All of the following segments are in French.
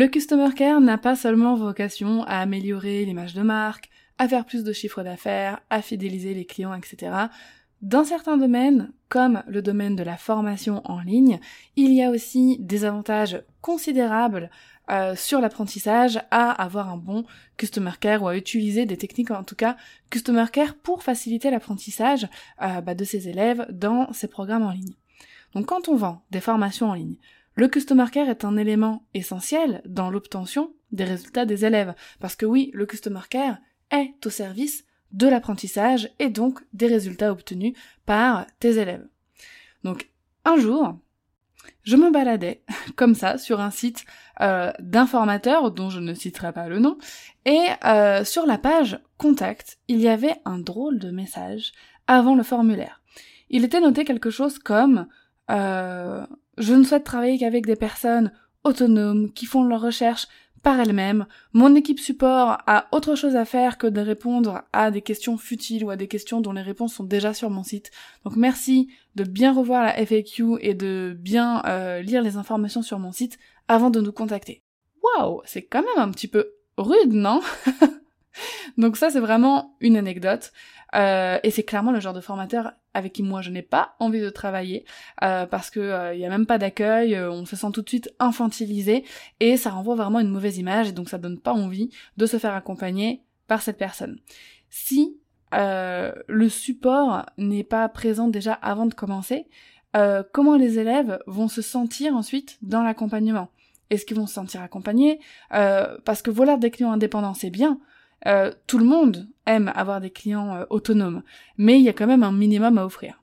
Le Customer Care n'a pas seulement vocation à améliorer l'image de marque, à faire plus de chiffre d'affaires, à fidéliser les clients, etc. Dans certains domaines, comme le domaine de la formation en ligne, il y a aussi des avantages considérables euh, sur l'apprentissage à avoir un bon customer care ou à utiliser des techniques en tout cas customer care pour faciliter l'apprentissage euh, bah, de ses élèves dans ces programmes en ligne. Donc quand on vend des formations en ligne, le Customer Care est un élément essentiel dans l'obtention des résultats des élèves, parce que oui, le Customer Care est au service de l'apprentissage et donc des résultats obtenus par tes élèves. Donc un jour, je me baladais comme ça sur un site euh, d'informateurs dont je ne citerai pas le nom, et euh, sur la page Contact, il y avait un drôle de message avant le formulaire. Il était noté quelque chose comme euh, je ne souhaite travailler qu'avec des personnes autonomes qui font leurs recherches par elles-mêmes. Mon équipe support a autre chose à faire que de répondre à des questions futiles ou à des questions dont les réponses sont déjà sur mon site. Donc merci de bien revoir la FAQ et de bien euh, lire les informations sur mon site avant de nous contacter. Waouh, c'est quand même un petit peu rude, non? Donc ça c'est vraiment une anecdote. Euh, et c'est clairement le genre de formateur avec qui moi je n'ai pas envie de travailler euh, parce que il euh, y a même pas d'accueil, on se sent tout de suite infantilisé et ça renvoie vraiment une mauvaise image et donc ça donne pas envie de se faire accompagner par cette personne. Si le support n'est pas présent déjà avant de commencer, comment les élèves vont se sentir ensuite dans l'accompagnement? Est-ce qu'ils vont se sentir accompagnés? Parce que voilà des clients indépendants c'est bien, euh, tout le monde aime avoir des clients euh, autonomes, mais il y a quand même un minimum à offrir.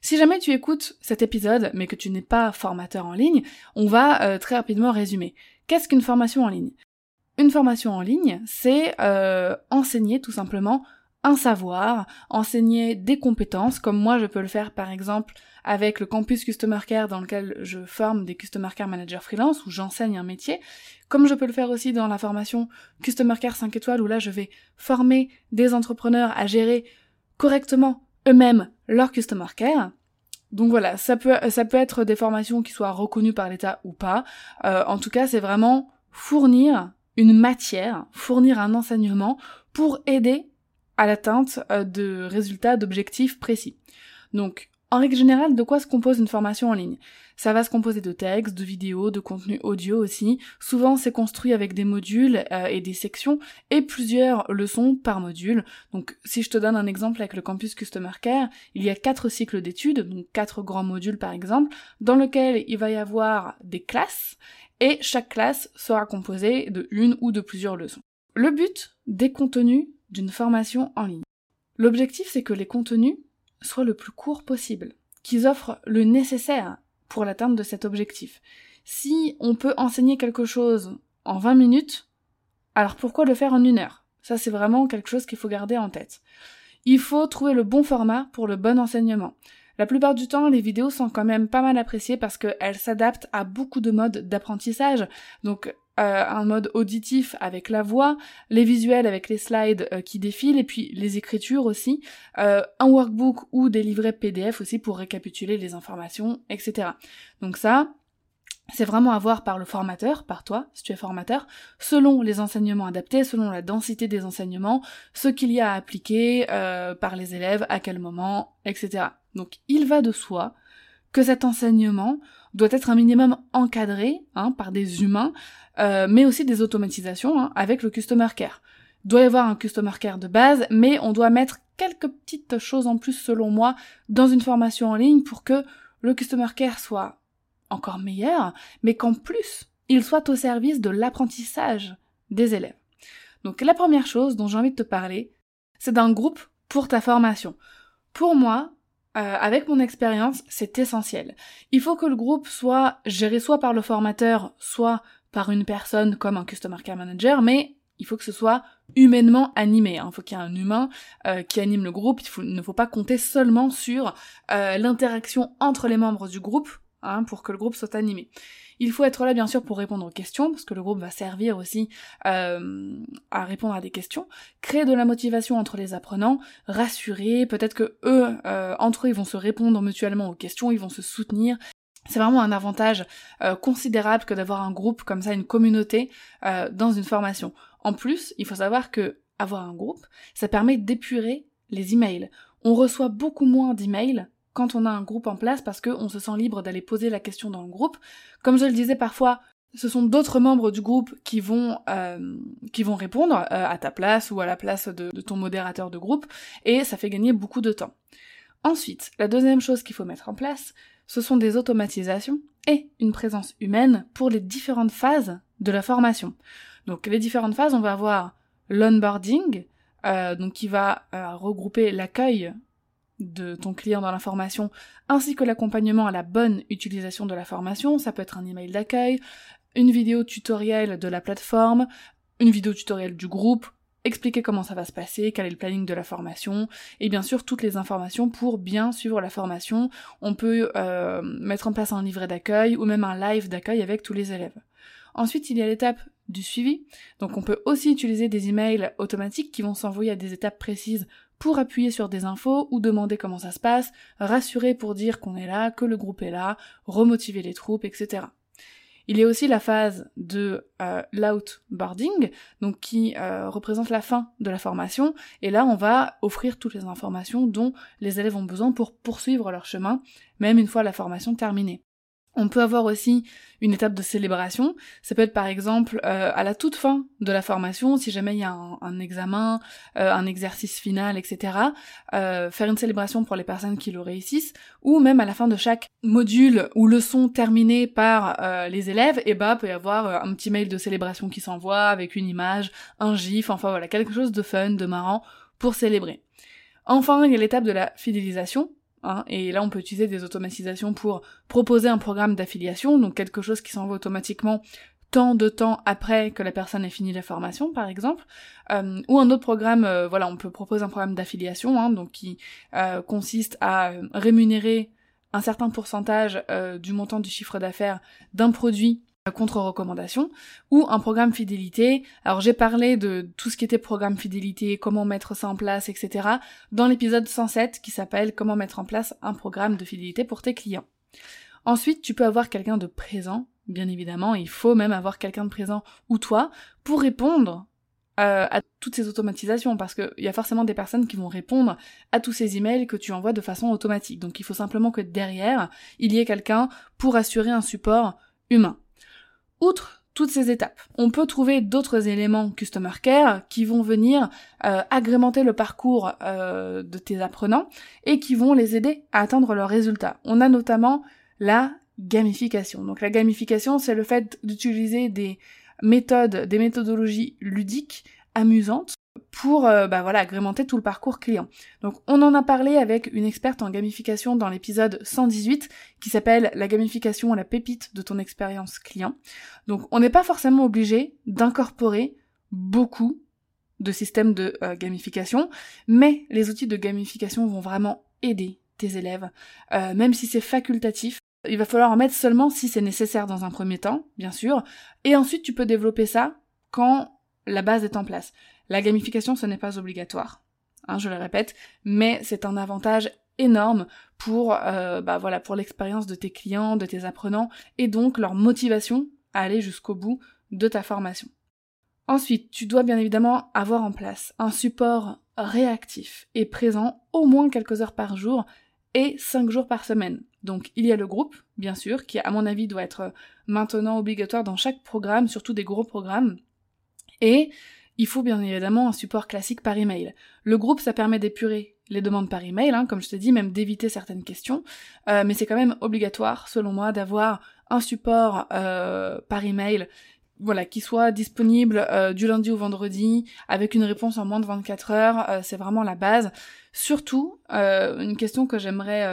Si jamais tu écoutes cet épisode, mais que tu n'es pas formateur en ligne, on va euh, très rapidement résumer. Qu'est-ce qu'une formation en ligne? Une formation en ligne, c'est enseigner tout simplement un savoir, enseigner des compétences, comme moi je peux le faire par exemple avec le campus Customer Care dans lequel je forme des Customer Care Managers freelance, où j'enseigne un métier, comme je peux le faire aussi dans la formation Customer Care 5 étoiles, où là je vais former des entrepreneurs à gérer correctement eux-mêmes leur Customer Care. Donc voilà, ça peut, ça peut être des formations qui soient reconnues par l'État ou pas. Euh, en tout cas, c'est vraiment fournir une matière, fournir un enseignement pour aider à l'atteinte euh, de résultats, d'objectifs précis. Donc, en règle générale, de quoi se compose une formation en ligne? Ça va se composer de textes, de vidéos, de contenu audio aussi. Souvent, c'est construit avec des modules euh, et des sections et plusieurs leçons par module. Donc, si je te donne un exemple avec le campus Customer Care, il y a quatre cycles d'études, donc quatre grands modules par exemple, dans lesquels il va y avoir des classes et chaque classe sera composée de une ou de plusieurs leçons. Le but des contenus d'une formation en ligne. L'objectif, c'est que les contenus soient le plus court possible, qu'ils offrent le nécessaire pour l'atteinte de cet objectif. Si on peut enseigner quelque chose en 20 minutes, alors pourquoi le faire en une heure? Ça, c'est vraiment quelque chose qu'il faut garder en tête. Il faut trouver le bon format pour le bon enseignement. La plupart du temps, les vidéos sont quand même pas mal appréciées parce qu'elles s'adaptent à beaucoup de modes d'apprentissage. Donc, euh, un mode auditif avec la voix, les visuels avec les slides euh, qui défilent et puis les écritures aussi, euh, un workbook ou des livrets PDF aussi pour récapituler les informations, etc. Donc ça, c'est vraiment à voir par le formateur, par toi, si tu es formateur, selon les enseignements adaptés, selon la densité des enseignements, ce qu'il y a à appliquer par les élèves, à quel moment, etc. Donc il va de soi que cet enseignement doit être un minimum encadré hein, par des humains, euh, mais aussi des automatisations hein, avec le Customer Care. Doit y avoir un Customer Care de base, mais on doit mettre quelques petites choses en plus selon moi dans une formation en ligne pour que le Customer Care soit encore meilleur, mais qu'en plus il soit au service de l'apprentissage des élèves. Donc la première chose dont j'ai envie de te parler, c'est d'un groupe pour ta formation. Pour moi, euh, avec mon expérience, c'est essentiel. Il faut que le groupe soit géré soit par le formateur, soit par une personne comme un Customer Care Manager, mais il faut que ce soit humainement animé. Hein. Il faut qu'il y ait un humain euh, qui anime le groupe. Il, ne faut pas compter seulement sur euh, l'interaction entre les membres du groupe hein, pour que le groupe soit animé. Il faut être là bien sûr pour répondre aux questions, parce que le groupe va servir aussi euh, à répondre à des questions, créer de la motivation entre les apprenants, rassurer, peut-être que eux, entre eux, ils vont se répondre mutuellement aux questions, ils vont se soutenir, c'est vraiment un avantage considérable que d'avoir un groupe comme ça, une communauté dans une formation. En plus, il faut savoir que avoir un groupe, ça permet d'épurer les emails. On reçoit beaucoup moins d'emails quand on a un groupe en place parce qu'on se sent libre d'aller poser la question dans le groupe. Comme je le disais parfois, ce sont d'autres membres du groupe qui vont euh, qui vont répondre euh, à ta place ou à la place de, ton modérateur de groupe et ça fait gagner beaucoup de temps. Ensuite, la deuxième chose qu'il faut mettre en place, ce sont des automatisations et une présence humaine pour les différentes phases de la formation. Donc les différentes phases, on va avoir l'onboarding, euh, donc qui va regrouper l'accueil de ton client dans la formation, ainsi que l'accompagnement à la bonne utilisation de la formation. Ça peut être un email d'accueil, une vidéo tutoriel de la plateforme, une vidéo tutoriel du groupe, expliquer comment ça va se passer, quel est le planning de la formation, et bien sûr toutes les informations pour bien suivre la formation. On peut euh, mettre en place un livret d'accueil ou même un live d'accueil avec tous les élèves. Ensuite, il y a l'étape du suivi. Donc on peut aussi utiliser des emails automatiques qui vont s'envoyer à des étapes précises pour appuyer sur des infos ou demander comment ça se passe, rassurer pour dire qu'on est là, que le groupe est là, remotiver les troupes, etc. Il y a aussi la phase de euh, l'outboarding, donc qui euh, représente la fin de la formation, et là on va offrir toutes les informations dont les élèves ont besoin pour poursuivre leur chemin, même une fois la formation terminée. On peut avoir aussi une étape de célébration. Ça peut être par exemple euh, à la toute fin de la formation, si jamais il y a un, examen, euh, un exercice final, etc. Euh, faire une célébration pour les personnes qui le réussissent, ou même à la fin de chaque module ou leçon terminée par les élèves, et eh bah peut y avoir un petit mail de célébration qui s'envoie avec une image, un gif, enfin voilà quelque chose de fun, de marrant pour célébrer. Enfin, il y a l'étape de la fidélisation, Hein, et là, on peut utiliser des automatisations pour proposer un programme d'affiliation, donc quelque chose qui s'envoie automatiquement tant de temps après que la personne ait fini la formation, par exemple, euh, ou un autre programme, euh, voilà, on peut proposer un programme d'affiliation, hein, donc qui euh, consiste à rémunérer un certain pourcentage du montant du chiffre d'affaires d'un produit contre-recommandation ou un programme fidélité. Alors j'ai parlé de tout ce qui était programme fidélité, comment mettre ça en place, etc. dans l'épisode 107 qui s'appelle comment mettre en place un programme de fidélité pour tes clients. Ensuite, tu peux avoir quelqu'un de présent, bien évidemment, il faut même avoir quelqu'un de présent ou toi pour répondre euh, à toutes ces automatisations parce qu'il y a forcément des personnes qui vont répondre à tous ces emails que tu envoies de façon automatique. Donc il faut simplement que derrière, il y ait quelqu'un pour assurer un support humain. Outre toutes ces étapes. On peut trouver d'autres éléments Customer Care qui vont venir euh, agrémenter le parcours euh, de tes apprenants et qui vont les aider à atteindre leurs résultats. On a notamment la gamification. Donc la gamification, c'est le fait d'utiliser des méthodes, des méthodologies ludiques, amusantes, pour euh, bah voilà agrémenter tout le parcours client. Donc on en a parlé avec une experte en gamification dans l'épisode 118 qui s'appelle la gamification à la pépite de ton expérience client. Donc on n'est pas forcément obligé d'incorporer beaucoup de systèmes de euh, gamification, mais les outils de gamification vont vraiment aider tes élèves, euh, même si c'est facultatif. Il va falloir en mettre seulement si c'est nécessaire dans un premier temps, bien sûr, et ensuite tu peux développer ça quand la base est en place. La gamification, ce n'est pas obligatoire, hein, je le répète, mais c'est un avantage énorme pour euh, bah voilà pour l'expérience de tes clients, de tes apprenants et donc leur motivation à aller jusqu'au bout de ta formation. Ensuite, tu dois bien évidemment avoir en place un support réactif et présent au moins quelques heures par jour et cinq jours par semaine. Donc il y a le groupe, bien sûr, qui à mon avis doit être maintenant obligatoire dans chaque programme, surtout des gros programmes. Et il faut bien évidemment un support classique par email. Le groupe, ça permet d'épurer les demandes par email, hein, comme je te dis, même d'éviter certaines questions, euh, mais c'est quand même obligatoire, selon moi, d'avoir un support euh, par email voilà, qui soit disponible euh, du lundi au vendredi, avec une réponse en moins de 24 heures, euh, c'est vraiment la base. Surtout, une question que j'aimerais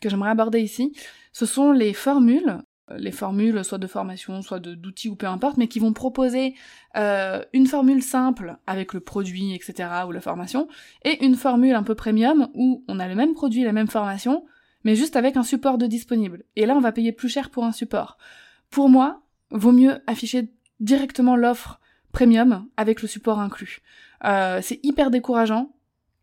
que j'aimerais aborder ici, ce sont les formules, les formules soit de formation, soit d'outils ou peu importe, mais qui vont proposer une formule simple avec le produit, etc. ou la formation, et une formule un peu premium où on a le même produit, la même formation, mais juste avec un support de disponible. Et là, on va payer plus cher pour un support. Pour moi, vaut mieux afficher directement l'offre premium avec le support inclus. Euh, c'est hyper décourageant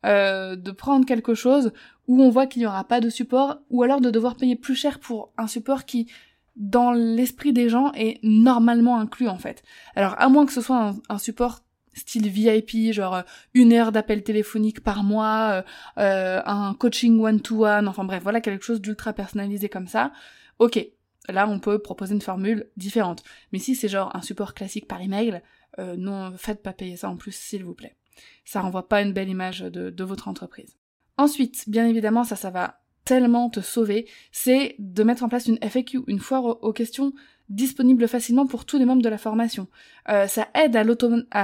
euh, de prendre quelque chose où on voit qu'il n'y aura pas de support, ou alors de devoir payer plus cher pour un support qui, dans l'esprit des gens, est normalement inclus en fait. Alors à moins que ce soit un, support style VIP, genre euh, une heure d'appel téléphonique par mois, un coaching one-to-one, enfin bref, voilà quelque chose d'ultra personnalisé comme ça. Ok, là on peut proposer une formule différente. Mais si c'est genre un support classique par email, euh, non, faites pas payer ça en plus s'il vous plaît. Ça renvoie pas une belle image de, votre entreprise. Ensuite, bien évidemment, ça, ça va tellement te sauver, c'est de mettre en place une FAQ, une foire aux, questions disponible facilement pour tous les membres de la formation. Euh, ça aide à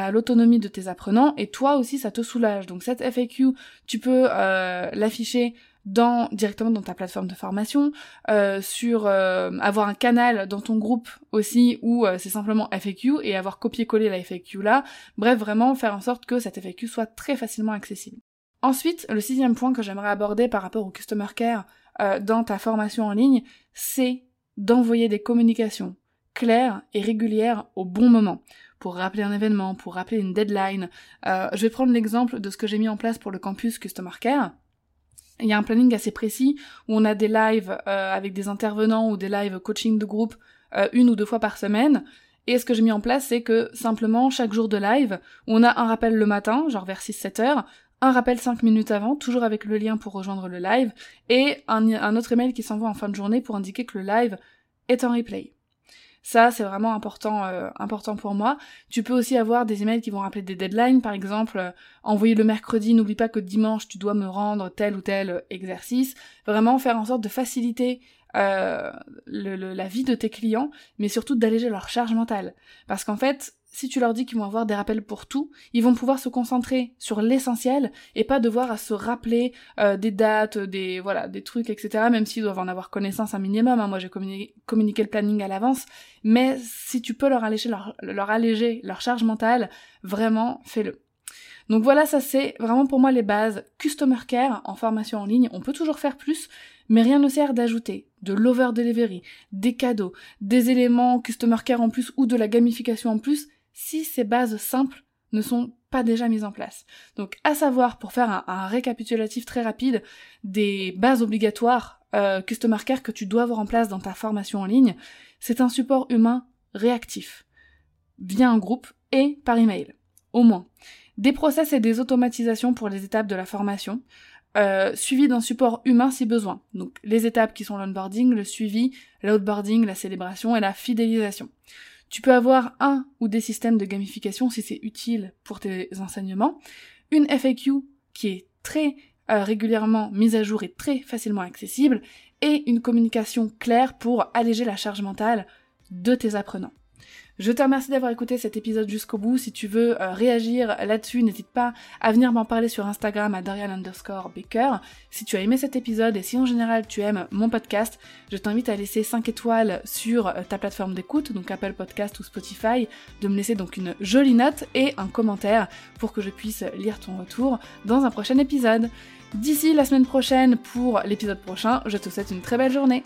l'autonomie de tes apprenants et toi aussi ça te soulage. Donc cette FAQ, tu peux euh, l'afficher directement dans ta plateforme de formation, euh, sur avoir un canal dans ton groupe aussi où c'est simplement FAQ et avoir copié-collé la FAQ là. Bref, vraiment faire en sorte que cette FAQ soit très facilement accessible. Ensuite, le sixième point que j'aimerais aborder par rapport au customer care dans ta formation en ligne, c'est d'envoyer des communications claires et régulières au bon moment pour rappeler un événement, pour rappeler une deadline. je vais prendre l'exemple de ce que j'ai mis en place pour le campus Customer Care il y a un planning assez précis où on a des lives euh, avec des intervenants ou des lives coaching de groupe euh, une ou deux fois par semaine. Et ce que j'ai mis en place, c'est que simplement chaque jour de live, on a un rappel le matin, genre vers 6-7 heures, un rappel 5 minutes avant, toujours avec le lien pour rejoindre le live, et un, autre email qui s'envoie en fin de journée pour indiquer que le live est en replay. Ça, c'est vraiment important, euh, important pour moi. Tu peux aussi avoir des emails qui vont rappeler des deadlines, par exemple, euh, envoyer le mercredi, n'oublie pas que dimanche, tu dois me rendre tel ou tel exercice. Vraiment faire en sorte de faciliter euh, la vie de tes clients, mais surtout d'alléger leur charge mentale. Parce qu'en fait, si tu leur dis qu'ils vont avoir des rappels pour tout, ils vont pouvoir se concentrer sur l'essentiel et pas devoir à se rappeler euh, des dates, des voilà, des trucs, etc. Même s'ils doivent en avoir connaissance un minimum. Hein. Moi, j'ai communiqué, le planning à l'avance, mais si tu peux leur alléger leur, leur alléger leur charge mentale, vraiment, fais-le. Donc voilà, ça c'est vraiment pour moi les bases. Customer care en formation en ligne, on peut toujours faire plus, mais rien ne sert d'ajouter de l'over delivery, des cadeaux, des éléments customer care en plus ou de la gamification en plus si ces bases simples ne sont pas déjà mises en place. Donc à savoir, pour faire un, récapitulatif très rapide, des bases obligatoires euh, que tu dois avoir en place dans ta formation en ligne, c'est un support humain réactif, via un groupe et par email, au moins. Des process et des automatisations pour les étapes de la formation, euh, suivi d'un support humain si besoin. Donc les étapes qui sont l'onboarding, le suivi, l'outboarding, la célébration et la fidélisation. Tu peux avoir un ou des systèmes de gamification si c'est utile pour tes enseignements, une FAQ qui est très euh, régulièrement mise à jour et très facilement accessible, et une communication claire pour alléger la charge mentale de tes apprenants. Je te remercie d'avoir écouté cet épisode jusqu'au bout. Si tu veux euh, réagir là-dessus, n'hésite pas à venir m'en parler sur Instagram à Darian underscore Baker. Si tu as aimé cet épisode et si en général tu aimes mon podcast, je t'invite à laisser 5 étoiles sur euh, ta plateforme d'écoute, donc Apple Podcast ou Spotify, de me laisser donc une jolie note et un commentaire pour que je puisse lire ton retour dans un prochain épisode. D'ici la semaine prochaine pour l'épisode prochain, je te souhaite une très belle journée.